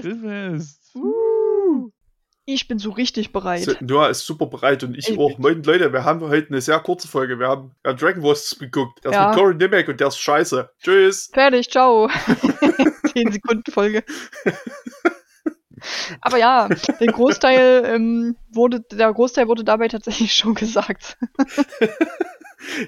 Grillfest. Grillfest. Uh. Ich bin so richtig bereit. So, Noah ist super bereit und ich Ich auch. Moin Leute, wir haben heute eine sehr kurze Folge. Wir haben, wir haben Dragon Wars geguckt. Der ist Ja. mit Cory Nimmek und der ist scheiße. Tschüss. Fertig, ciao. 10 Sekunden Folge. Aber ja, der Großteil ähm, wurde, der Großteil wurde dabei tatsächlich schon gesagt.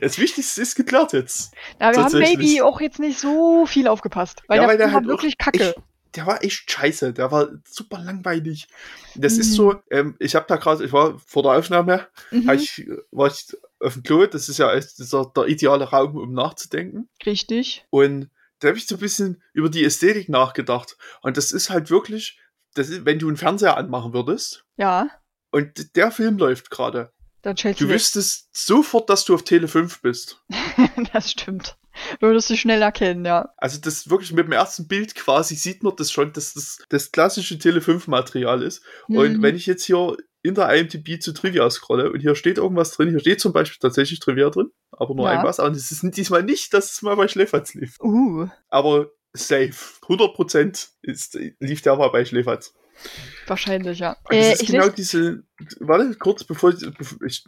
Das Wichtigste ist geklärt jetzt. Ja, wir haben maybe auch jetzt nicht so viel aufgepasst, weil Ja, der, weil der halt wirklich auch kacke. echt- Der war echt scheiße. Der war super langweilig. Das ist Mhm. so, ähm, ich habe da gerade, ich war vor der Aufnahme, Mhm, ich, war ich auf dem Klo. Das ist ja echt dieser, der ideale Raum, um nachzudenken. richtig. Und da habe ich so ein bisschen über die Ästhetik nachgedacht. Und das ist halt wirklich, das ist, wenn du einen Fernseher anmachen würdest Ja, und der Film läuft gerade, dann du wüsstest sofort, dass du auf Tele 5 bist. Das stimmt. Würdest du schnell erkennen, ja. Also das wirklich mit dem ersten Bild quasi sieht man das schon, dass das das klassische Tele 5 Material ist. Und Mhm. wenn ich jetzt hier in der IMDb zu Trivia scrolle und hier steht irgendwas drin, hier steht zum Beispiel tatsächlich Trivia drin, aber nur Ja. ein was, und es ist diesmal nicht, dass es mal bei Schläferz lief. Uh, Aber safe. 100% ist, lief der mal bei Schläferz. Wahrscheinlich, ja. Und das Äh, ist genau lese, diese, warte, kurz, bevor ich, ich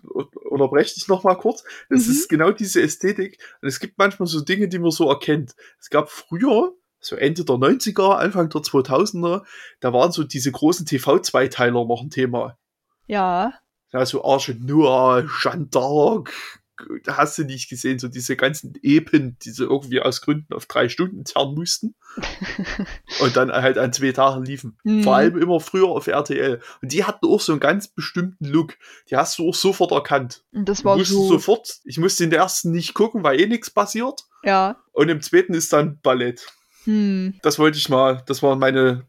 unterbreche dich nochmal kurz. Das Mhm. ist genau diese Ästhetik. Und es gibt manchmal so Dinge, die man so erkennt. Es gab früher, so Ende der 90er, Anfang der 2000er, da waren so diese großen TV-Zweiteiler noch ein Thema. ja, Ja, so Arche Noah, Jeanne d'Arc, da hast du nicht gesehen, so diese ganzen Epen, die sie irgendwie aus Gründen auf drei Stunden zerren mussten. und dann halt an zwei Tagen liefen. Mhm. Vor allem immer früher auf RTL. Und die hatten auch so einen ganz bestimmten Look. Die hast du auch sofort erkannt. und das war so, sofort, ich musste in der ersten nicht gucken, weil eh nichts passiert. ja, Und im zweiten ist dann Ballett. hm, Das wollte ich mal, das waren meine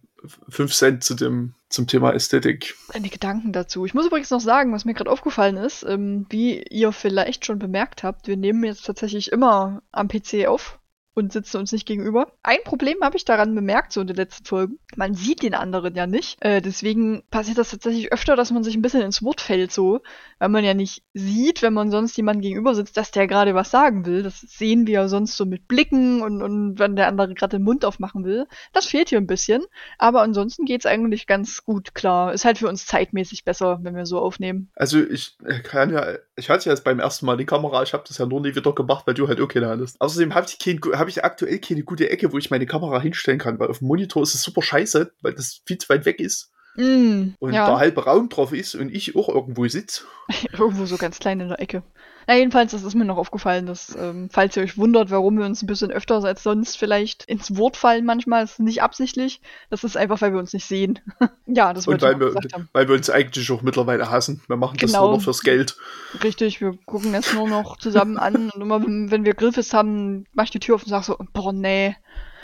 fünf Cent zu dem, zum Thema Ästhetik. deine Gedanken dazu. Ich muss übrigens noch sagen, was mir gerade aufgefallen ist, ähm, wie ihr vielleicht schon bemerkt habt, wir nehmen jetzt tatsächlich immer am PC auf und sitzen uns nicht gegenüber. Ein Problem habe ich daran bemerkt, so in den letzten Folgen. Man sieht den anderen ja nicht. Äh, deswegen passiert das tatsächlich öfter, dass man sich ein bisschen ins Wort fällt, so. Weil man ja nicht sieht, wenn man sonst jemandem gegenüber sitzt, dass der gerade was sagen will. Das sehen wir ja sonst so mit Blicken und, und wenn der andere gerade den Mund aufmachen will. Das fehlt hier ein bisschen. Aber ansonsten geht's eigentlich ganz gut klar. Ist halt für uns zeitmäßig besser, wenn wir so aufnehmen. Also ich kann ja, ich hatte ja jetzt beim ersten Mal die Kamera, ich habe das ja nur nie wieder gemacht, weil du halt auch keine hattest. Außerdem habe ich, kein, hab ich aktuell keine gute Ecke, wo ich meine Kamera hinstellen kann, weil auf dem Monitor ist es super scheiße, weil das viel zu weit weg ist Mm, und ja. der halbe Raum drauf ist und ich auch irgendwo sitze. Irgendwo so ganz klein in der Ecke. Na, jedenfalls, das ist mir noch aufgefallen, dass, ähm, falls ihr euch wundert, warum wir uns ein bisschen öfter als sonst vielleicht ins Wort fallen manchmal, das ist nicht absichtlich. Das ist einfach, weil wir uns nicht sehen. ja, das wollte weil wir, weil wir uns eigentlich auch mittlerweile hassen. Wir machen das Genau. nur noch fürs Geld. Richtig, wir gucken das nur noch zusammen an und immer, wenn, wir Grillfest haben, mach ich die Tür auf und sag so, boah, nee,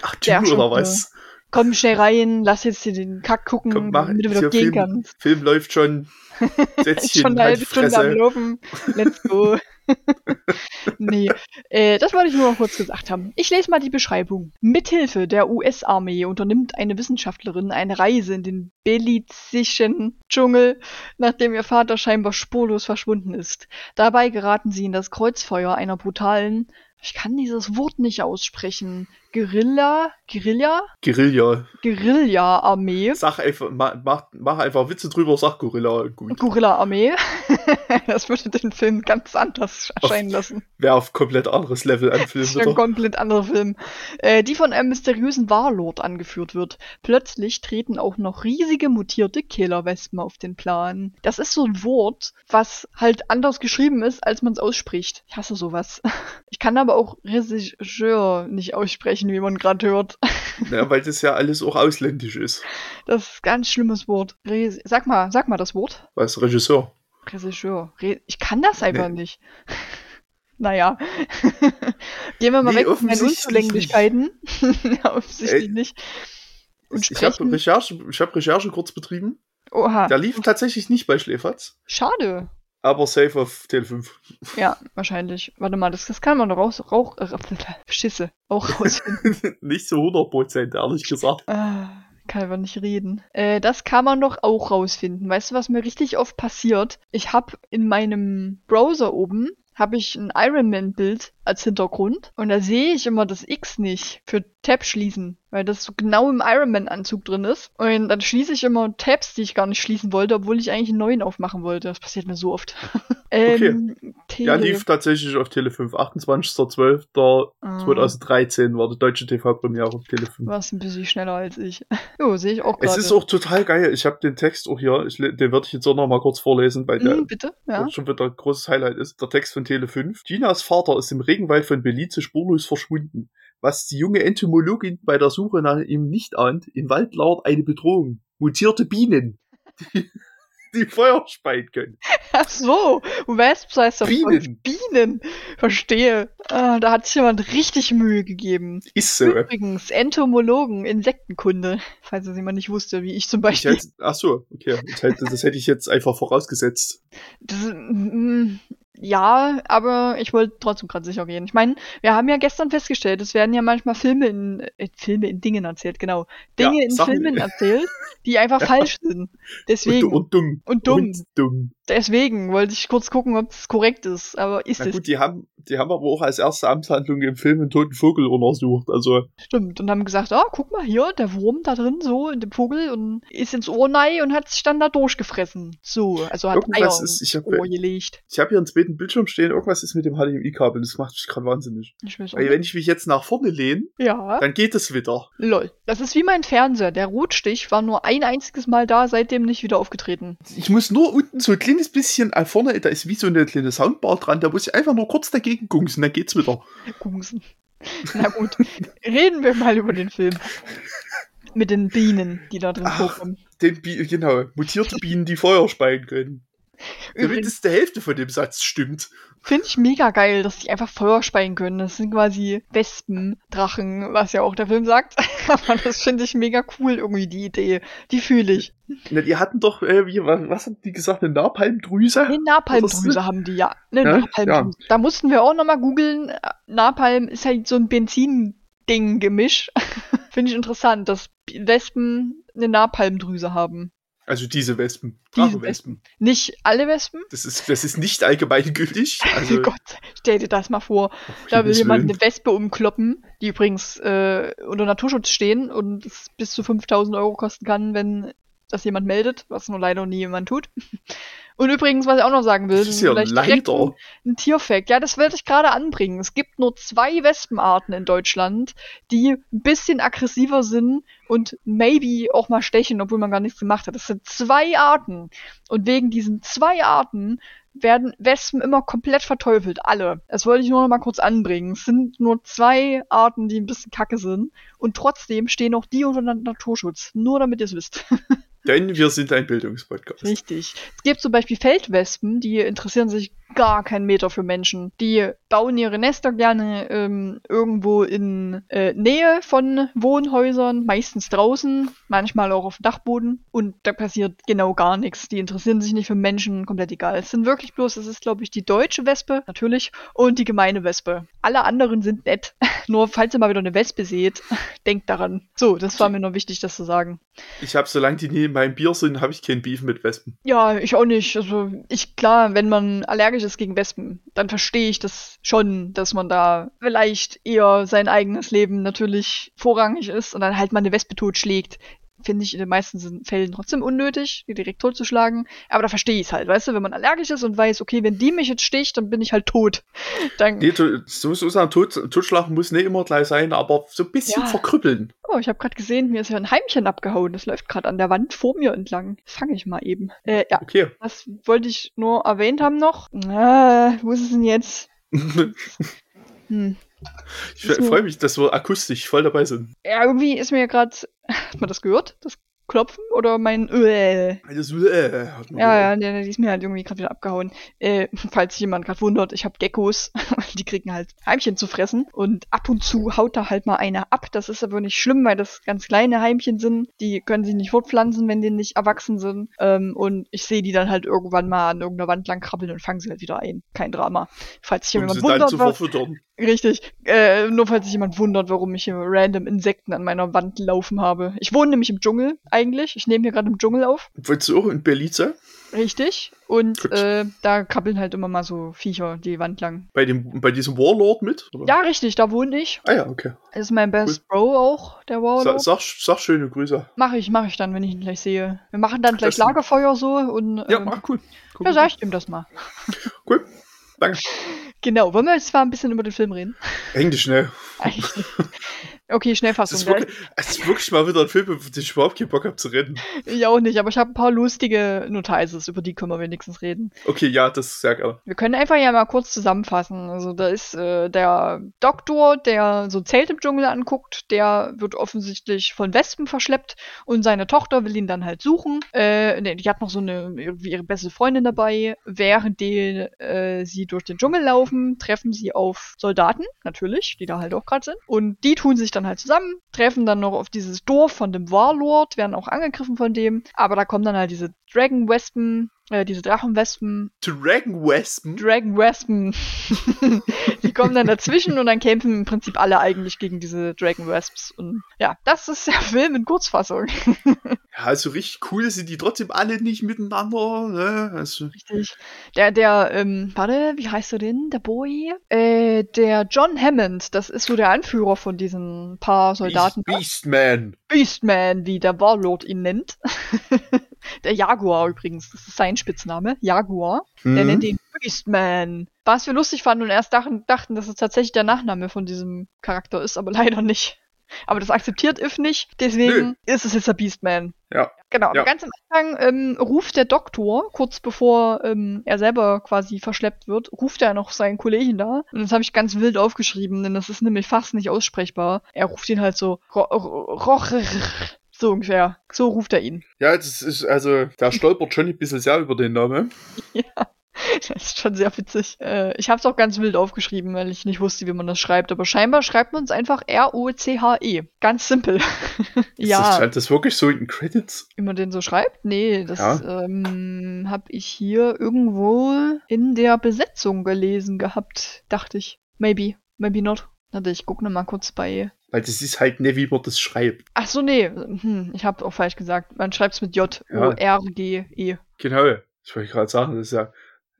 Ach, du oder Schuppe. was? komm schnell rein, lass jetzt hier den Kack gucken, Komm, mach, damit du wieder gehen Film, kannst. Film läuft schon. Setz dich Schon eine halbe Stunde am. Laufen. Let's go. nee, äh, das wollte ich nur noch kurz gesagt haben. Ich lese mal die Beschreibung. Mithilfe der US-Armee unternimmt eine Wissenschaftlerin eine Reise in den belizischen Dschungel, nachdem ihr Vater scheinbar spurlos verschwunden ist. Dabei geraten sie in das Kreuzfeuer einer brutalen, ich kann dieses Wort nicht aussprechen, Guerilla, Guerilla, Guerilla. Guerilla-Armee. Sag einfach, mach, mach, einfach Witze drüber, sag Gorilla gut. Gorilla-Armee. das würde den Film ganz anders erscheinen lassen. Wäre auf komplett anderes Level an Film Das ist ein komplett anderer Film. Äh, die von einem mysteriösen Warlord angeführt wird. Plötzlich treten auch noch riesige mutierte Killerwespen auf den Plan. Das ist so ein Wort, was halt anders geschrieben ist, als man es ausspricht. Ich hasse sowas. Ich kann aber auch Regisseur nicht aussprechen, wie man gerade hört. Ja, weil das ja alles auch ausländisch ist. Das ist ein ganz schlimmes Wort. Re sag mal, sag mal das Wort. Was, Regisseur? Regisseur. Re ich kann das einfach Nee. nicht. naja. Gehen wir mal Nee, weg von meinen Unzulänglichkeiten. ja, offensichtlich Ey, nicht. Und Ich habe. Recherche, ich hab Recherche kurz betrieben. Oha. Der lief tatsächlich nicht bei Schläferz, Schade. Aber safe auf Tele 5. Ja, wahrscheinlich. Warte mal, das, das kann man doch raus, rauch, äh, Schisse, auch rausfinden. nicht zu 100%, ehrlich gesagt. ah, kann aber nicht reden. Äh, das kann man doch auch rausfinden. Weißt du, was mir richtig oft passiert? Ich habe in meinem Browser oben habe ich ein Ironman-Bild als Hintergrund und da sehe ich immer das X nicht für Tab schließen, weil das so genau im Ironman-Anzug drin ist. Und dann schließe ich immer Tabs, die ich gar nicht schließen wollte, obwohl ich eigentlich einen neuen aufmachen wollte. Das passiert mir so oft. ähm, okay. Ja, lief tatsächlich auf Tele 5. 28.12.2013 war die deutsche TV-Premiere auf Tele 5. Warst ein bisschen schneller als ich. Jo, sehe ich auch gerade. Es ist auch total geil. Ich habe den Text auch hier, ich, den würde ich jetzt auch noch mal kurz vorlesen, weil der mm, bitte? Ja. schon wieder ein großes Highlight ist. Der Text von Tele 5. Ginas Vater ist im Regenwald von Belize spurlos verschwunden. Was die junge Entomologin bei der Suche nach ihm nicht ahnt, im Wald lauert eine Bedrohung. Mutierte Bienen. Die, Feuer speien können. Ach so, Wesps heißt doch Bienen. Bienen. Verstehe. Ah, da hat sich jemand richtig Mühe gegeben. Ist so. Übrigens, Entomologen, Insektenkunde. Falls es jemand nicht wusste, wie ich zum Beispiel. Ich hätte, ach so, okay. Das hätte, das hätte ich jetzt einfach vorausgesetzt. Das, mm, ja, aber ich wollte trotzdem gerade sicher gehen. Ich meine, wir haben ja gestern festgestellt, es werden ja manchmal Filme in äh, Filme in Dingen erzählt, genau. Dinge Ja, in Filmen erzählt, die einfach falsch sind. Deswegen. Und, und dumm. Und dumm. Und dumm. Deswegen wollte ich kurz gucken, ob es korrekt ist. Aber ist Na es gut, die haben, die haben aber auch als erste Amtshandlung im Film einen toten Vogel untersucht. Also, stimmt. Und haben gesagt, ah, guck mal hier, der Wurm da drin, so in dem Vogel und ist ins Ohr nei und hat sich dann da durchgefressen. So, also hat Eier Irgendwas ins ist- ich hab- Ohr gelegt. ich habe hier einen zweiten Bildschirm stehen, irgendwas ist mit dem HDMI-Kabel, das macht mich gerade wahnsinnig. Ich weiß auch Weil nicht. wenn ich mich jetzt nach vorne lehne, Ja. dann geht es wieder. Lol. Das ist wie mein Fernseher. Der Rotstich war nur ein einziges Mal da, seitdem nicht wieder aufgetreten. Ich muss nur unten so ein kleines bisschen äh, vorne, da ist wie so eine kleine Soundbar dran, da muss ich einfach nur kurz dagegen gungsen, dann geht's wieder. Gungsen. Na gut. Reden wir mal über den Film. Mit den Bienen, die da drin vorkommen. Den genau, mutierte Bienen, die Feuer speien können. Übrigens der Hälfte von dem Satz stimmt. finde ich mega geil, dass die einfach Feuer speien können. Das sind quasi Wespen, Drachen, was ja auch der Film sagt. Aber das finde ich mega cool, irgendwie die Idee. Die fühle ich. Na, die hatten doch, äh, wie, was, was haben die gesagt, eine Napalmdrüse? Eine Napalmdrüse haben die, ja. Eine Ja, Napalmdrüse. Da mussten wir auch nochmal googeln. Napalm ist halt so ein Benzin-Ding-Gemisch. Finde ich interessant, dass Wespen eine Napalmdrüse haben. Also diese Wespen. Diese Drachenwespen. Nicht alle Wespen. Das ist, das ist nicht allgemeingültig. Also, oh Gott, stell dir das mal vor. Da will jemand Willen. eine Wespe umkloppen, die übrigens äh, unter Naturschutz stehen und es bis zu 5000 Euro kosten kann, wenn das jemand meldet, was nur leider nie jemand tut. Und übrigens, was ich auch noch sagen will, Das ist ja leider. ein, ein Tierfact. Ja, das wollte ich gerade anbringen. Es gibt nur zwei Wespenarten in Deutschland, die ein bisschen aggressiver sind und maybe auch mal stechen, obwohl man gar nichts gemacht hat. Das sind zwei Arten. Und wegen diesen zwei Arten werden Wespen immer komplett verteufelt. Alle. Das wollte ich nur noch mal kurz anbringen. Es sind nur zwei Arten, die ein bisschen kacke sind. Und trotzdem stehen auch die unter Naturschutz. Nur damit ihr es wisst. Denn wir sind ein Bildungspodcast. Richtig. Es gibt zum Beispiel Feldwespen, die interessieren sich gar keinen Meter für Menschen. Die bauen ihre Nester gerne ähm, irgendwo in äh, Nähe von Wohnhäusern, meistens draußen, manchmal auch auf dem Dachboden. Und da passiert genau gar nichts. Die interessieren sich nicht für Menschen, komplett egal. Es sind wirklich bloß, es ist, glaube ich, die deutsche Wespe, natürlich, und die gemeine Wespe. Alle anderen sind nett. Nur falls ihr mal wieder eine Wespe seht, denkt daran. So, das war mir nur wichtig, das zu sagen. Ich habe, solange die nie in meinem Bier sind, habe ich kein Beef mit Wespen. Ja, ich auch nicht. Also ich klar, wenn man allergisch ist gegen Wespen, dann verstehe ich das schon, dass man da vielleicht eher sein eigenes Leben natürlich vorrangig ist und dann halt mal eine Wespe totschlägt. Finde ich in den meisten Fällen trotzdem unnötig, die direkt totzuschlagen. Aber da verstehe ich es halt, weißt du, wenn man allergisch ist und weiß, okay, wenn die mich jetzt sticht, dann bin ich halt tot. Dann, Nee, to- so, so sagen, Tod, Totschlagen muss nicht immer gleich sein, aber so ein bisschen Ja. verkrüppeln. oh, ich habe gerade gesehen, mir ist ja ein Heimchen abgehauen. Das läuft gerade an der Wand vor mir entlang. Das fange ich mal eben. Äh, ja, Okay. Was wollte ich nur erwähnt haben noch? Ah, wo ist es denn jetzt? Hm. Ich freue mich, dass wir akustisch voll dabei sind. Ja, irgendwie ist mir gerade. Hat man das gehört? Das Klopfen? Oder mein. Äh. Das, äh, hat man Ja, gehört. ja, die ist mir halt irgendwie gerade wieder abgehauen. Äh, falls sich jemand gerade wundert, ich habe Geckos. die kriegen halt Heimchen zu fressen. Und ab und zu haut da halt mal eine ab. Das ist aber nicht schlimm, weil das ganz kleine Heimchen sind. Die können sich nicht fortpflanzen, wenn die nicht erwachsen sind. Ähm, und ich sehe die dann halt irgendwann mal an irgendeiner Wand lang krabbeln und fange sie halt wieder ein. Kein Drama. Falls sich jemand wundert, was. Richtig. Äh, nur falls sich jemand wundert, warum ich hier random Insekten an meiner Wand laufen habe. Ich wohne nämlich im Dschungel eigentlich. Ich nehme hier gerade im Dschungel auf. Wolltest du auch in Belize? Richtig. Und äh, da krabbeln halt immer mal so Viecher die Wand lang. Bei, dem, bei diesem Warlord mit? Oder? Ja, richtig, da wohne ich. Ah ja, okay. Das ist mein Best Bro auch, der Warlord. sag, sag schöne Grüße. Mache ich, mache ich dann, wenn ich ihn gleich sehe. Wir machen dann gleich Das- Lagerfeuer so und Ja, ähm, ah, cool. cool. ja, sag ich ihm das mal. Cool. Danke. Genau, wollen wir jetzt mal ein bisschen über den Film reden? Englisch, ne? Eigentlich Okay, Es Schnellfassung. ist, Der wirklich, es ist wirklich mal wieder ein Film, über den ich überhaupt keinen Bock habe zu reden. Ich auch nicht, aber ich habe ein paar lustige Notices, über die können wir wenigstens reden. Okay, ja, das ist sehr geil. Wir können einfach ja mal kurz zusammenfassen. Also da ist äh, der Doktor, der so ein Zelt im Dschungel anguckt, der wird offensichtlich von Wespen verschleppt und seine Tochter will ihn dann halt suchen. Äh, die hat noch so eine irgendwie ihre beste Freundin dabei. Während die, äh, sie durch den Dschungel laufen, treffen sie auf Soldaten, natürlich, die da halt auch gerade sind. Und die tun sich dann halt zusammen, treffen dann noch auf dieses Dorf von dem Warlord, werden auch angegriffen von dem. Aber da kommen dann halt diese Dragon Wespen, äh, diese Drachenwespen Dragon Wespen? Dragon Wespen. die kommen dann dazwischen und dann kämpfen im Prinzip alle eigentlich gegen diese Dragon Wasps. Und ja, das ist der Film in Kurzfassung. Ja, also richtig cool sind die trotzdem alle nicht miteinander. Ne? Also, Richtig. Der, der, ähm, warte, wie heißt du denn? Der Boy? Äh, der John Hammond, das ist so der Anführer von diesen paar Soldaten. Beast, Beastman. Beastman, wie der Warlord ihn nennt. der Jaguar übrigens, das ist sein Spitzname. Jaguar. Der Mhm. nennt ihn Beastman. Was wir lustig fanden und erst dachten, dachten, dass es tatsächlich der Nachname von diesem Charakter ist, aber leider nicht. Aber das akzeptiert If nicht, deswegen ist es jetzt der Beastman. Ja. Genau, Ja. ganz am Anfang ähm, ruft der Doktor, kurz bevor ähm, er selber quasi verschleppt wird, ruft er noch seinen Kollegen da. Und das habe ich ganz wild aufgeschrieben, denn das ist nämlich fast nicht aussprechbar. Er ruft ihn halt so, ro ro roch, so ungefähr. So ruft er ihn. Ja, das ist, also, da stolpert schon ein bisschen sehr über den Namen. Ja, das ist schon sehr witzig. Äh, ich habe es auch ganz wild aufgeschrieben, weil ich nicht wusste, wie man das schreibt. Aber scheinbar schreibt man es einfach R-O-C-H-E. Ganz simpel. Ist ja, das, stand das wirklich so in den Credits? wie man den so schreibt? Nee, das Ja. ähm, habe ich hier irgendwo in der Besetzung gelesen gehabt, dachte ich. Maybe, maybe not. Warte, ich gucke noch mal kurz bei. Weil das ist halt nicht, wie man das schreibt. Ach so, nee, hm, ich habe auch falsch gesagt. Man schreibt es mit J Ja. O R G E. Genau. Das wollte ich gerade sagen. Das ist ja,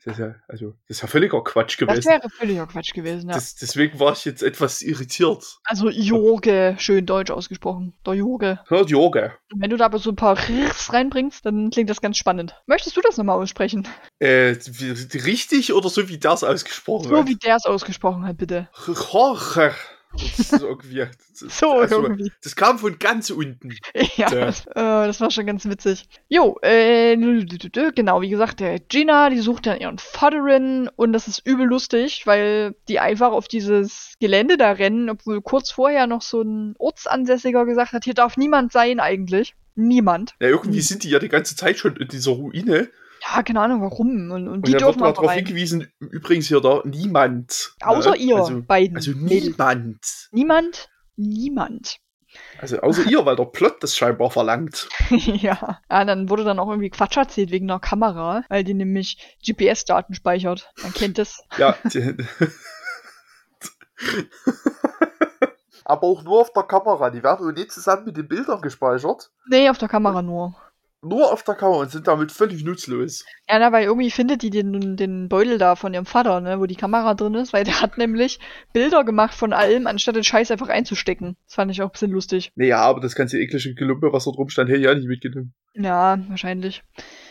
das ist ja, also, das ist ja völliger Quatsch Das gewesen. wäre völliger Quatsch gewesen, ja. Das, deswegen war ich jetzt etwas irritiert. Also Jorge, schön deutsch ausgesprochen. Der Jorge. Hört. Und wenn du da aber so ein paar Rrs reinbringst, dann klingt das ganz spannend. Möchtest du das nochmal aussprechen? Äh, richtig oder so wie das ausgesprochen So wie der es ausgesprochen hat, bitte. Jorge. Das irgendwie. Das, So also, irgendwie. das kam von ganz unten. Ja. Das, äh, das war schon ganz witzig. Jo, äh, genau, wie gesagt, der Gina, die sucht dann ihren Vaterin und das ist übel lustig, weil die einfach auf dieses Gelände da rennen, obwohl kurz vorher noch so ein Ortsansässiger gesagt hat, hier darf niemand sein eigentlich. Niemand. Ja, irgendwie sind die ja die ganze Zeit schon in dieser Ruine. Ja, keine Ahnung warum. Und, und Und die da wird dürfen mal aber darauf hingewiesen, übrigens hier da, niemand. Außer ne? ihr Also, beiden. also niemand. Niemand? Niemand. Also außer ihr, weil der Plot das scheinbar verlangt. ja. ja, dann wurde dann auch irgendwie Quatsch erzählt wegen einer Kamera, weil die nämlich GPS-Daten speichert. Man kennt das. Ja. Aber auch nur auf der Kamera. Die werden wohl nicht zusammen mit den Bildern gespeichert. Nee, auf der Kamera nur. Nur auf der Kamera und sind damit völlig nutzlos. Ja, na, weil irgendwie findet die den, den Beutel da von ihrem Vater, ne, wo die Kamera drin ist, weil der hat nämlich Bilder gemacht von allem, anstatt den Scheiß einfach einzustecken. Das fand ich auch ein bisschen lustig. Naja, aber das ganze eklige Gelumpe, was da drum stand, hätte ich ja nicht mitgenommen. Ja, wahrscheinlich.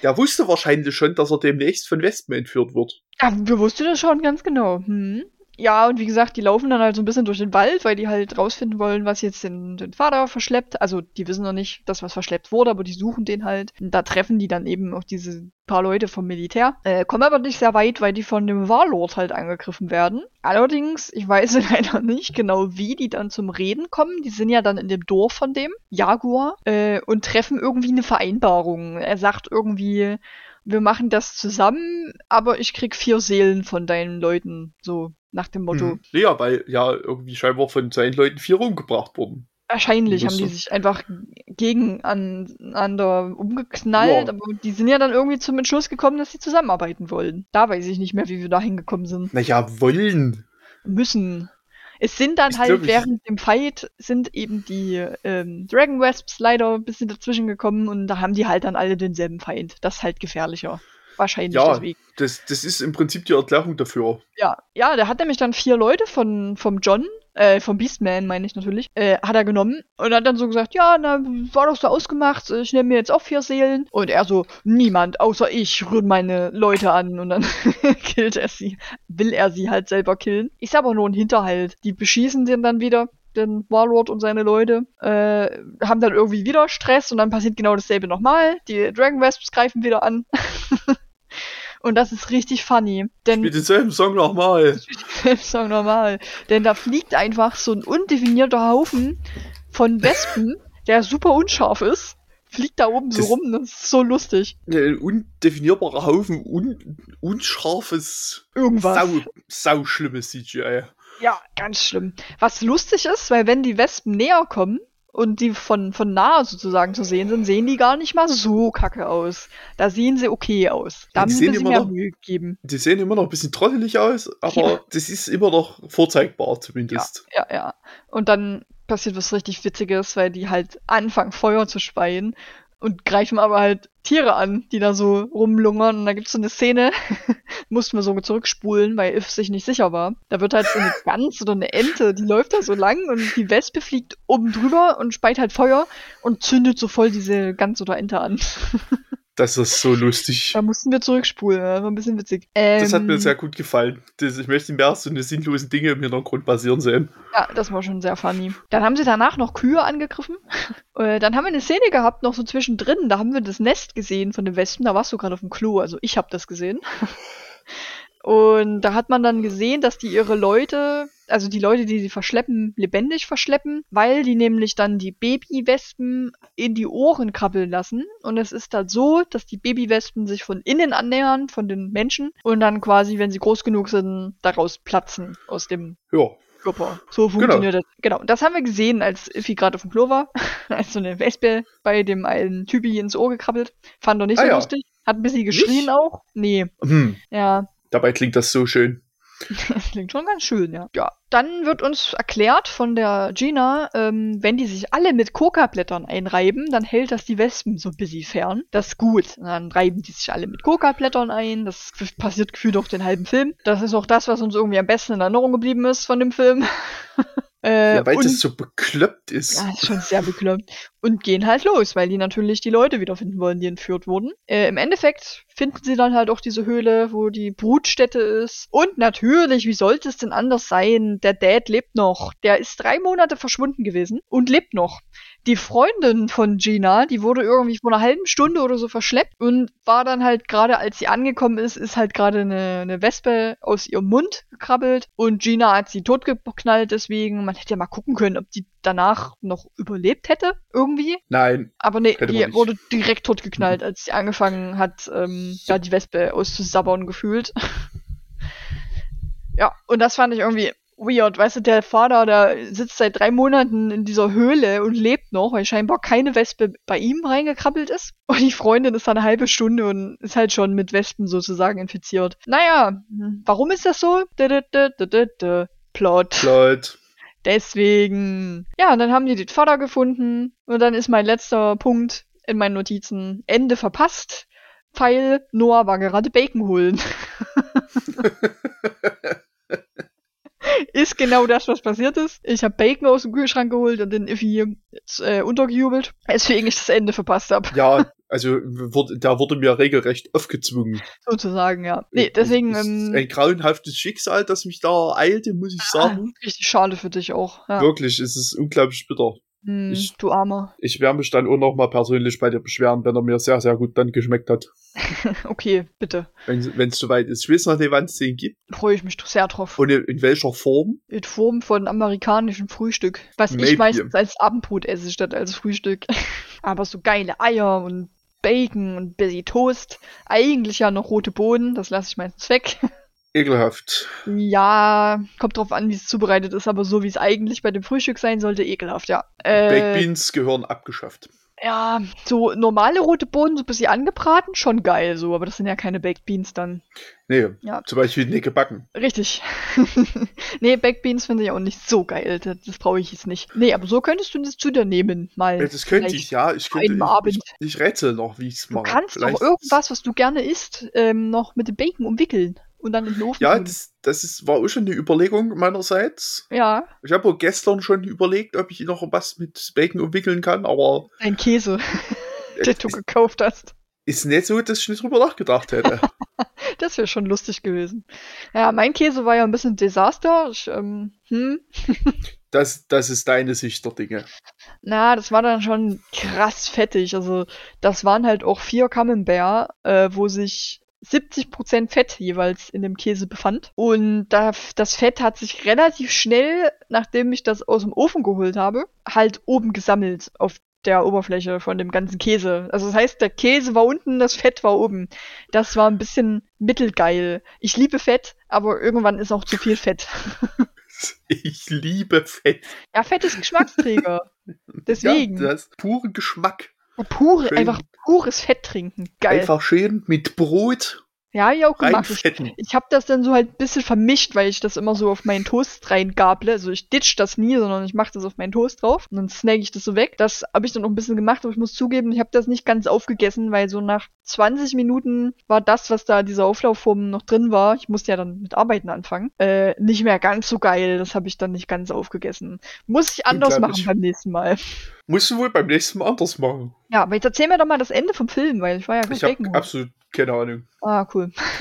Der wusste wahrscheinlich schon, dass er demnächst von Wespen entführt wird. Ja, wir wussten das schon ganz genau. Hm. Ja, und wie gesagt, die laufen dann halt so ein bisschen durch den Wald, weil die halt rausfinden wollen, was jetzt den, den Vater verschleppt. Also, die wissen noch nicht, dass was verschleppt wurde, aber die suchen den halt. Und da treffen die dann eben auch diese paar Leute vom Militär. Äh, kommen aber nicht sehr weit, weil die von dem Warlord halt angegriffen werden. Allerdings, ich weiß leider nicht genau, wie die dann zum Reden kommen. Die sind ja dann in dem Dorf von dem, Jaguar, äh, und treffen irgendwie eine Vereinbarung. Er sagt irgendwie, wir machen das zusammen, aber ich krieg vier Seelen von deinen Leuten. So nach dem Motto. Mhm. Ja, weil ja irgendwie scheinbar von seinen Leuten vier umgebracht wurden. Wahrscheinlich haben die sich einfach gegeneinander umgeknallt, Ja. aber die sind ja dann irgendwie zum Entschluss gekommen, dass sie zusammenarbeiten wollen. Da weiß ich nicht mehr, wie wir da hingekommen sind. Naja, wollen. Müssen. Es sind dann Ich halt ich- während dem Fight sind eben die ähm, Dragon Wasps leider ein bisschen dazwischen gekommen und da haben die halt dann alle denselben Feind. Das ist halt gefährlicher. Wahrscheinlich Ja, deswegen. das, das ist im Prinzip die Erklärung dafür. Ja, ja, der hat nämlich dann vier Leute von vom John, äh, vom Beastman meine ich natürlich, äh, hat er genommen und hat dann so gesagt, ja, na, war doch so ausgemacht, ich nehme mir jetzt auch vier Seelen. Und er so, niemand außer ich rührt meine Leute an und dann killt er sie, will er sie halt selber killen. Ist aber nur ein Hinterhalt. Die beschießen den dann wieder. Den Warlord und seine Leute äh, haben dann irgendwie wieder Stress und dann passiert genau dasselbe nochmal. Die Dragon Wasps greifen wieder an. und das ist richtig funny. Denn Spiel denselben Song nochmal. Song normal. Denn da fliegt einfach so ein undefinierter Haufen von Wespen, der super unscharf ist. Fliegt da oben so Das- rum, das ist so lustig. Ein undefinierbarer Haufen un, unscharfes, Irgendwas. sau, sau schlimmes CGI. Ja, ganz schlimm. Was lustig ist, weil wenn die Wespen näher kommen und die von, von nah sozusagen zu sehen sind, sehen die gar nicht mal so kacke aus. Da sehen sie okay aus. Da Ja, bisschen immer mehr noch- Mühe gegeben. Die sehen immer noch ein bisschen trottelig aus, aber Ja. das ist immer noch vorzeigbar zumindest. Ja, ja. Und dann passiert was richtig Witziges, weil die halt anfangen, Feuer zu speien und greifen aber halt Tiere an, die da so rumlungern. Und da gibt's so eine Szene, mussten wir so zurückspulen, weil If sich nicht sicher war. Da wird halt so eine Gans oder eine Ente, die läuft da so lang und die Wespe fliegt oben drüber und speit halt Feuer und zündet so voll diese Gans oder Ente an. Das ist so lustig. Da mussten wir zurückspulen, das war ein bisschen witzig. Ähm, Das hat mir sehr gut gefallen. Das, ich möchte mehr so eine sinnlosen Dinge im Hintergrund passieren sehen. Ja, das war schon sehr funny. Dann haben sie danach noch Kühe angegriffen. Äh, Dann haben wir eine Szene gehabt, noch so zwischendrin. Da haben wir das Nest gesehen von den Wespen. Da warst du gerade auf dem Klo, also ich habe das gesehen. Und da hat man dann gesehen, dass die ihre Leute, also die Leute, die sie verschleppen, lebendig verschleppen, weil die nämlich dann die Babywespen in die Ohren krabbeln lassen. Und es ist dann so, dass die Babywespen sich von innen annähern, von den Menschen, und dann quasi, wenn sie groß genug sind, daraus platzen aus dem Ja, Körper. So funktioniert das. Genau. Das haben wir gesehen, als Iffi gerade auf dem Klo war. als so eine Wespe bei dem einen Typi ins Ohr gekrabbelt. Fand er nicht Ah so ja. lustig. Hat ein bisschen geschrien Nicht? auch. Nee. hm, Ja, dabei klingt das so schön. das klingt schon ganz schön, ja. Ja. Dann wird uns erklärt von der Gina, ähm, wenn die sich alle mit Coca-Blättern einreiben, dann hält das die Wespen so ein bisschen fern. Das ist gut. Und dann reiben die sich alle mit Coca-Blättern ein. Das passiert gefühlt auch den halben Film. Das ist auch das, was uns irgendwie am besten in Erinnerung geblieben ist von dem Film. äh, Ja, weil das so bekloppt ist. Ja, ist schon sehr bekloppt. Und gehen halt los, weil die natürlich die Leute wiederfinden wollen, die entführt wurden. Äh, Im Endeffekt finden sie dann halt auch diese Höhle, wo die Brutstätte ist. Und natürlich, wie sollte es denn anders sein? Der Dad lebt noch. Der ist drei Monate verschwunden gewesen und lebt noch. Die Freundin von Gina, die wurde irgendwie vor einer halben Stunde oder so verschleppt und war dann halt gerade, als sie angekommen ist, ist halt gerade eine, eine Wespe aus ihrem Mund gekrabbelt und Gina hat sie totgeknallt deswegen. Man hätte ja mal gucken können, ob die danach noch überlebt hätte, irgendwie. Nein, Aber nee, die wurde direkt totgeknallt, als sie angefangen hat, ähm, ja, die Wespe auszusabbern gefühlt. ja, und das fand ich irgendwie weird. Weißt du, der Vater, der sitzt seit drei Monaten in dieser Höhle und lebt noch, weil scheinbar keine Wespe bei ihm reingekrabbelt ist. Und die Freundin ist da eine halbe Stunde und ist halt schon mit Wespen sozusagen infiziert. Naja, warum ist das so? Dö. Plot. Deswegen, ja, und dann haben die den Vater gefunden. Und dann ist mein letzter Punkt in meinen Notizen Ende verpasst. Pfeil, Noah war gerade Bacon holen. ist genau das, was passiert ist. Ich habe Bacon aus dem Kühlschrank geholt und den Iffy äh, untergejubelt. Deswegen ich das Ende verpasst habe. Ja, also wurde, da wurde mir regelrecht aufgezwungen. Sozusagen, ja. Nee, deswegen, ähm, ein grauenhaftes Schicksal, das mich da eilte, muss ich sagen. richtig schade für dich auch. Ja. Wirklich, es ist unglaublich bitter. Hm, Ich- du Armer. Ich werde mich dann auch noch mal persönlich bei dir beschweren, wenn er mir sehr, sehr gut dann geschmeckt hat. Okay, bitte. Wenn es soweit ist. Ich weiß noch nicht, wann es den gibt Freue ich mich doch sehr drauf. und in, in welcher Form. in Form von amerikanischem Frühstück. Was Maybe. ich meistens als Abendbrot esse statt als Frühstück. Aber so geile Eier und Bacon und Busy Toast. Eigentlich ja noch rote Bohnen, das lasse ich meistens weg. Ekelhaft. ja, kommt drauf an, wie es zubereitet ist, aber so wie es eigentlich bei dem Frühstück sein sollte, ekelhaft, ja. Baked Äh, Beans gehören abgeschafft. Ja, so normale rote Bohnen, so ein bisschen angebraten, schon geil so, aber das sind ja keine Baked Beans dann. Nee, Ja. zum Beispiel nicht gebacken. Richtig. nee, Baked Beans finde ich auch nicht so geil. Das, das brauche ich jetzt nicht. Nee, aber so könntest du das zu dir nehmen, mal. Ja, das könnte ich, ja. Ich könnte. Ich, Abend. ich, ich rätsel noch, wie ich es Du mache. kannst Vielleicht- auch irgendwas, was du gerne isst, ähm, noch mit dem Bacon umwickeln und dann in den Ofen Ja, tun. das, das ist, war auch schon eine Überlegung meinerseits. ja, Ich habe auch gestern schon überlegt, ob ich noch was mit Bacon umwickeln kann, aber ein Käse, den du gekauft hast. ist nicht so, dass ich nicht drüber nachgedacht hätte. Das wäre schon lustig gewesen. Ja, mein Käse war ja ein bisschen Desaster. Ich, ähm, hm. Das, das ist deine Sicht der Dinge. Na, das war dann schon krass fettig. Also, das waren halt auch vier Camembert, äh, wo sich 70% Fett jeweils in dem Käse befand. Und da, das Fett hat sich relativ schnell, nachdem ich das aus dem Ofen geholt habe, halt oben gesammelt auf der Oberfläche von dem ganzen Käse. Also das heißt, der Käse war unten, das Fett war oben. Das war ein bisschen mittelgeil. Ich liebe Fett, aber irgendwann ist auch zu viel Fett. Ich liebe Fett. Ja, Fett ist Geschmacksträger. Deswegen. Ja, das ist pure Geschmack. Pure, schön. einfach pures Fett trinken. Geil. Einfach schön mit Brot Ja, ja, auch gemacht. Ich, ich habe das dann so halt ein bisschen vermischt, weil ich das immer so auf meinen Toast reingable. Also ich ditch das nie, sondern ich mache das auf meinen Toast drauf und dann snack ich das so weg. Das habe ich dann auch ein bisschen gemacht, aber ich muss zugeben, ich habe das nicht ganz aufgegessen, weil so nach 20 Minuten war das, was da dieser Auflaufform noch drin war, ich musste ja dann mit Arbeiten anfangen, äh, nicht mehr ganz so geil. Das habe ich dann nicht ganz aufgegessen. Muss ich anders machen beim nächsten Mal. Musst du wohl beim nächsten Mal anders machen. Ja, aber jetzt erzähl mir doch mal das Ende vom Film, weil ich war ja Ich habe absolut keine Ahnung. Ah, cool.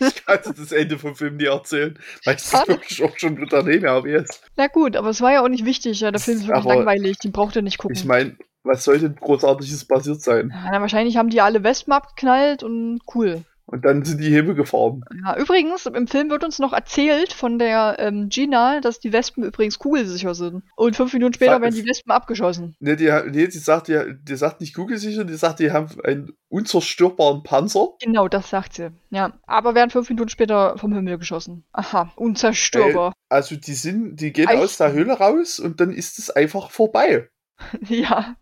Ich kann dir das Ende vom Film nie erzählen, weil ich das wirklich auch schon wieder nehme, aber jetzt. Na gut, aber es war ja auch nicht wichtig. Ja, der Film ist wirklich Aber- langweilig. Den braucht ihr nicht gucken. Ich meine, was soll denn großartiges passiert sein? na, wahrscheinlich haben die alle Wespen abgeknallt und cool. Und dann sind die Himmel gefahren. Ja, übrigens, im Film wird uns noch erzählt von der ähm, Gina, dass die Wespen übrigens kugelsicher sind. Und fünf Minuten später Fa- werden die Wespen abgeschossen. Ne, die, nee, die sagt, die, die sagt nicht kugelsicher, die sagt, die haben einen unzerstörbaren Panzer. Genau, das sagt sie. Ja. Aber werden fünf Minuten später vom Himmel geschossen. Aha, unzerstörbar. Also die sind, die gehen Echt? aus der Höhle raus und dann ist es einfach vorbei. ja.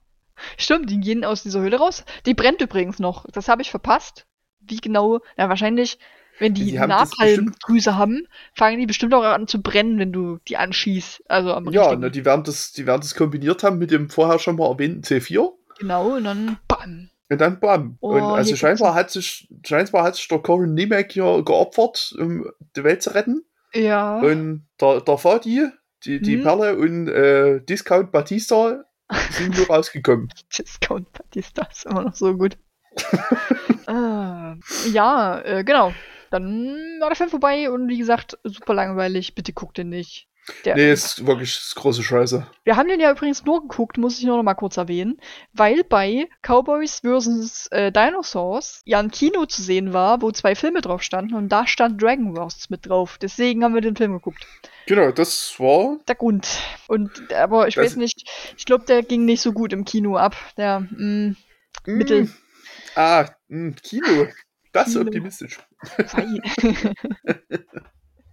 Stimmt, die gehen aus dieser Höhle raus. Die brennt übrigens noch. Das habe ich verpasst. Wie genau? Na, wahrscheinlich, wenn die, Die Napalmdrüse haben, fangen die bestimmt auch an zu brennen, wenn du die anschießt. Also am Ja, ne, die werden das, die werden das kombiniert haben mit dem vorher schon mal erwähnten C4 Genau, und dann bam. und dann bam. Oh, und also scheinbar hat sich, scheinbar hat sich der Corin Nemec hier geopfert, um die Welt zu retten. Ja. Und der, der Fadi, die, die Mhm. Perle und äh, Discount Batista sind nur rausgekommen. Discount Batista ist immer noch so gut. ah, ja, äh, genau. Dann war der Film vorbei und wie gesagt, super langweilig. Bitte guckt den nicht. Der, Nee, ist wirklich ist große Scheiße. Wir haben den ja übrigens nur geguckt, muss ich nur noch mal kurz erwähnen, weil bei Cowboys vs. Äh, Dinosaurs ja ein Kino zu sehen war, wo zwei Filme drauf standen und da stand Dragon Wars mit drauf. Deswegen haben wir den Film geguckt. Genau, das war. Der Grund. Und aber ich weiß nicht, ich glaube, der ging nicht so gut im Kino ab. Der mm, Mittel. Mm, ah, mm, Kino. Das ist Kino. optimistisch. Sei.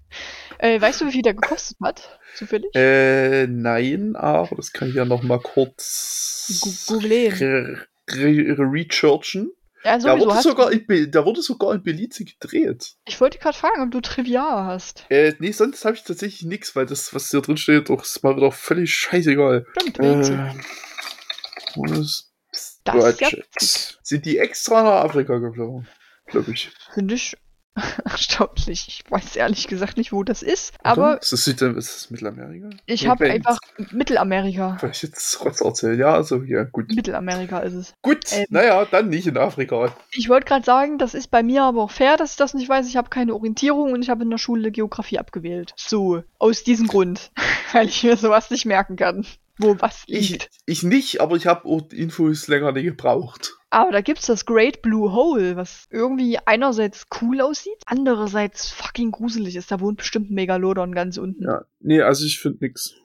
äh, weißt du, wie viel der gekostet hat? Zufällig? Äh, nein, aber das kann ich ja noch mal kurz re researchen. ja, Da wurde, sogar in da wurde sogar in Belize gedreht. ich wollte gerade fragen, ob du Trivia hast. Äh, nee, sonst habe ich tatsächlich nichts, weil das, was hier drin steht, doch ist mal wieder völlig scheißegal. Stimmt. Äh, Das. Sind die extra nach Afrika geflogen? Glaube ich. Finde ich erstaunlich. Ich weiß ehrlich gesagt nicht, wo das ist, aber ist das, Süd ist das Mittelamerika? ich habe einfach Mittelamerika. Soll ich jetzt Rotz erzählen? Ja, also, ja, gut. Mittelamerika ist es. Gut, Ähm. naja, dann nicht in Afrika. Ich wollte gerade sagen, das ist bei mir aber auch fair, dass ich das nicht weiß. Ich habe keine Orientierung und ich habe in der Schule Geografie abgewählt. So, aus diesem Grund. Weil ich mir sowas nicht merken kann, wo was Ich, liegt. ich nicht, aber ich habe Infos länger nicht gebraucht. Aber da gibt's das Great Blue Hole, was irgendwie einerseits cool aussieht, andererseits fucking gruselig ist. Da wohnt bestimmt ein Megalodon ganz unten. Ja, nee, also ich finde nix.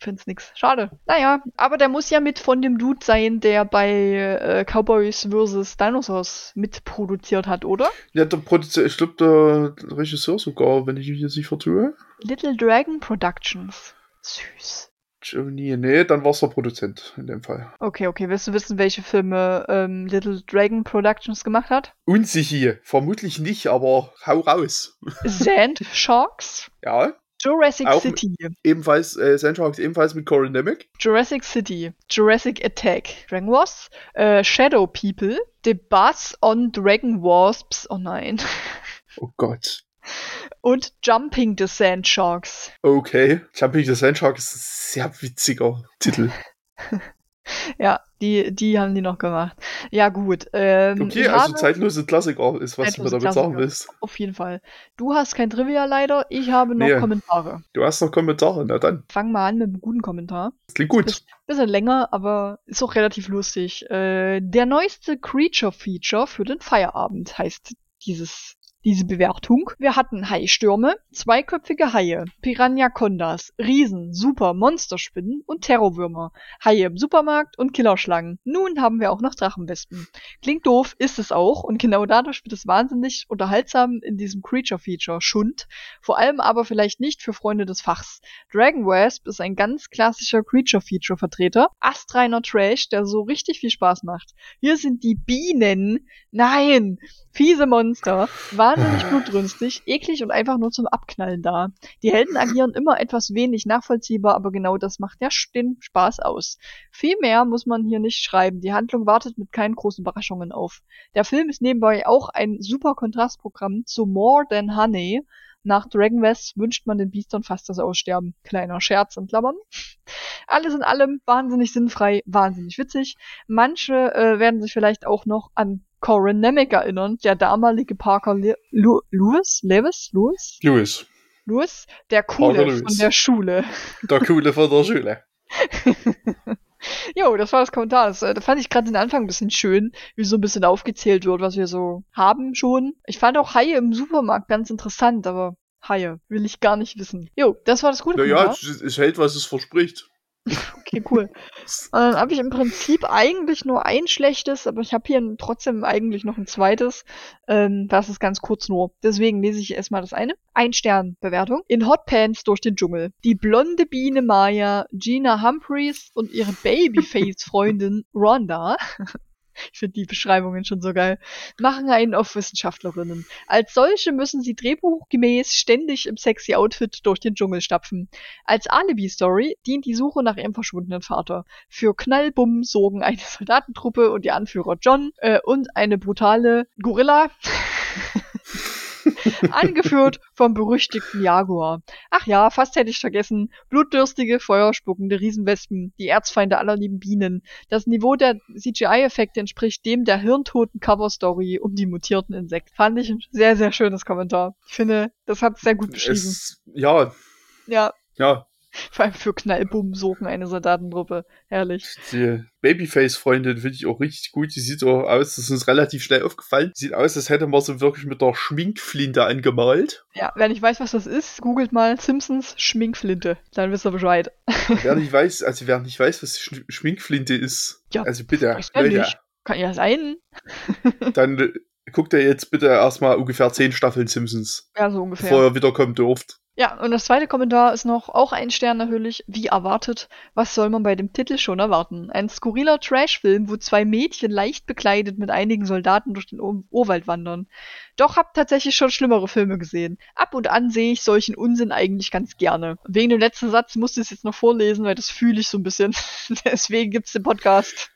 Find's nix. Schade. Naja, aber der muss ja mit von dem Dude sein, der bei äh, Cowboys vs. Dinosaurs mitproduziert hat, oder? Ja, der Produzent, ich glaube, der Regisseur sogar, wenn ich mich jetzt nicht vertue. Little Dragon Productions. Süß. Johnny, nee, dann war es der Produzent in dem Fall. Okay, okay. Willst du wissen, welche Filme ähm, Little Dragon Productions gemacht hat? Unsicher, vermutlich nicht, aber hau raus. Sand Sharks, Ja, Jurassic Auch- City, ebenfalls, äh, Sandhawks ebenfalls mit Corin Nemec. Jurassic City, Jurassic Attack, Dragon Wars, äh, Shadow People, The Buzz on Dragon Wasps, oh nein, Oh Gott. Und Jumping the Sand Sharks. Okay. Jumping the Sandshark ist ein sehr witziger Titel. Ja, die, die haben die noch gemacht. Ja, gut. Ähm, Okay, also zeitlose Klassiker ist, was du mir damit sagen Klassiker. willst. auf jeden Fall. Du hast kein Trivia leider, ich habe noch Nee. Kommentare. Du hast noch Kommentare, na dann. Fang mal an mit einem guten Kommentar. Das klingt gut. Bisschen länger, aber ist auch relativ lustig. Äh, der neueste Creature-Feature für den Feierabend heißt dieses diese Bewertung. Wir hatten Haistürme, zweiköpfige Haie, Piranha-Condas, Riesen, Super, Monsterspinnen und Terrorwürmer, Haie im Supermarkt und Killerschlangen. Nun haben wir auch noch Drachenwespen. Klingt doof, ist es auch, und genau dadurch wird es wahnsinnig unterhaltsam in diesem Creature-Feature. Schund. Vor allem aber vielleicht nicht für Freunde des Fachs. Dragon Wasp ist ein ganz klassischer Creature-Feature-Vertreter. Astreiner Trash, der so richtig viel Spaß macht. Hier sind die Bienen. Nein! Fiese Monster. Wahnsinnig blutrünstig, eklig und einfach nur zum Abknallen da. Die Helden agieren immer etwas wenig nachvollziehbar, aber genau das macht ja den Spaß aus. Viel mehr muss man hier nicht schreiben. Die Handlung wartet mit keinen großen Überraschungen auf. Der Film ist nebenbei auch ein super Kontrastprogramm zu More Than Honey. Nach Dragon West wünscht man den Biestern fast das Aussterben. Kleiner Scherz in Klammern. Alles in allem wahnsinnig sinnfrei, wahnsinnig witzig. Manche äh, werden sich vielleicht auch noch an Corin Nemec erinnern, der damalige Parker Le Lu Lewis? Lewis? Lewis? Lewis, Lewis? Der Coole Parker von Lewis. der Schule. der Coole von der Schule. Jo, das war das Kommentar. Das, äh, da fand ich gerade den Anfang ein bisschen schön, wie so ein bisschen aufgezählt wird, was wir so haben schon. Ich fand auch Haie im Supermarkt ganz interessant, aber Haie will ich gar nicht wissen. Jo, das war das gute Naja, Kommentar. es, es hält, was es verspricht. Okay, cool. Und dann habe ich im Prinzip eigentlich nur ein schlechtes, aber ich habe hier trotzdem eigentlich noch ein zweites. Ähm, das ist ganz kurz nur. Deswegen lese ich erstmal das eine. Ein Stern Bewertung. In Hot Pants durch den Dschungel. Die blonde Biene Maya, Gina Humphreys und ihre Babyface-Freundin Rhonda. Ich finde die Beschreibungen schon so geil. Machen einen auf Wissenschaftlerinnen. Als solche müssen sie drehbuchgemäß ständig im sexy Outfit durch den Dschungel stapfen. Als Alibi-Story dient die Suche nach ihrem verschwundenen Vater. Für Knallbumm sorgen eine Soldatentruppe und ihr Anführer John äh, und eine brutale Gorilla, angeführt vom berüchtigten Jaguar. Ach ja, fast hätte ich vergessen. Blutdürstige, feuerspuckende Riesenwespen, die Erzfeinde aller lieben Bienen. Das Niveau der CGI-Effekte entspricht dem der hirntoten Cover-Story um die mutierten Insekten. Fand ich ein sehr, sehr schönes Kommentar. Ich finde, das hat sehr gut beschrieben. Es, ja, Ja, ja. vor allem für Knallbumm sorgen eine Soldatentruppe. Herrlich. Die Babyface-Freundin finde ich auch richtig gut. Die sieht so aus, das ist uns relativ schnell aufgefallen. Sieht aus, als hätte man sie wirklich mit der Schminkflinte angemalt. Ja, wer nicht weiß, was das ist, googelt mal Simpsons Schminkflinte. Dann wisst ihr Bescheid. wer nicht weiß, also wer nicht weiß, was Sch Schminkflinte ist, Ja, also bitte, weiß ja Leute, nicht. Kann ja sein. dann äh, guckt ihr jetzt bitte erstmal ungefähr zehn Staffeln Simpsons, Ja, so ungefähr. bevor ihr wiederkommen dürft. Ja, und das zweite Kommentar ist noch auch ein Stern natürlich, wie erwartet. Was soll man bei dem Titel schon erwarten? Ein skurriler Trashfilm, wo zwei Mädchen leicht bekleidet mit einigen Soldaten durch den Ur Urwald wandern. Doch hab tatsächlich schon schlimmere Filme gesehen. Ab und an sehe ich solchen Unsinn eigentlich ganz gerne. Wegen dem letzten Satz musste ich es jetzt noch vorlesen, weil das fühle ich so ein bisschen. Deswegen gibt's den Podcast.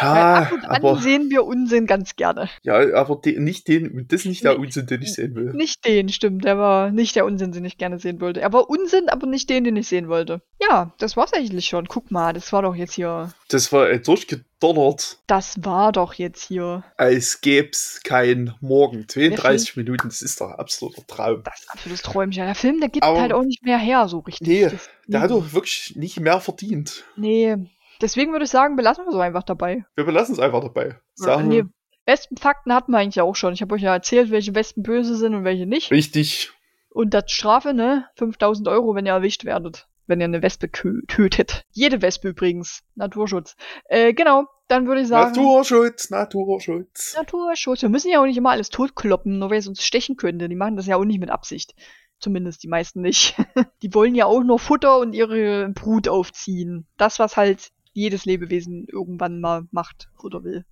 Ja, ab und an aber, sehen wir Unsinn ganz gerne. ja, aber de, nicht den, das ist nicht der Nee. Unsinn, den ich sehen will. Nicht den, stimmt. Der war nicht der Unsinn, den ich gerne sehen wollte. Er war Unsinn, aber nicht den, den ich sehen wollte. Ja, das war's eigentlich schon. Guck mal, das war doch jetzt hier. Das war äh, durchgedonnert, Das war doch jetzt hier. als gäb's kein Morgen. 32 Minuten, das ist doch ein absoluter Traum. Das ist absolutes Träumchen. Der Film, der gibt Aber- halt auch nicht mehr her, so richtig. Nee, Das- Der hat doch wirklich nicht mehr verdient. Nee. Deswegen würde ich sagen, belassen wir so einfach dabei. Wir belassen es einfach dabei. Sagen, Nee. Besten Fakten hatten wir eigentlich auch schon. Ich habe euch ja erzählt, welche Wespen böse sind und welche nicht. Richtig. Und das Strafe, ne? 5000 Euro, wenn ihr erwischt werdet. Wenn ihr eine Wespe tötet. Jede Wespe übrigens. Naturschutz. Äh, genau. Dann würde ich sagen. Naturschutz, Naturschutz. Naturschutz. Wir müssen ja auch nicht immer alles totkloppen, nur weil es uns stechen könnte. Die machen das ja auch nicht mit Absicht. zumindest die meisten nicht. die wollen ja auch nur Futter und ihre Brut aufziehen. Das, was halt jedes Lebewesen irgendwann mal macht oder will.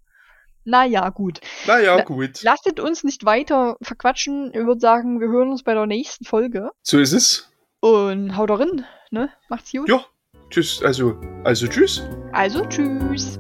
Naja, gut. Naja, gut. Lasst uns nicht weiter verquatschen. Ich würde sagen, wir hören uns bei der nächsten Folge. So ist es. Und haut rein, ne? Macht's gut. Ja. Tschüss. Also, also tschüss. Also tschüss.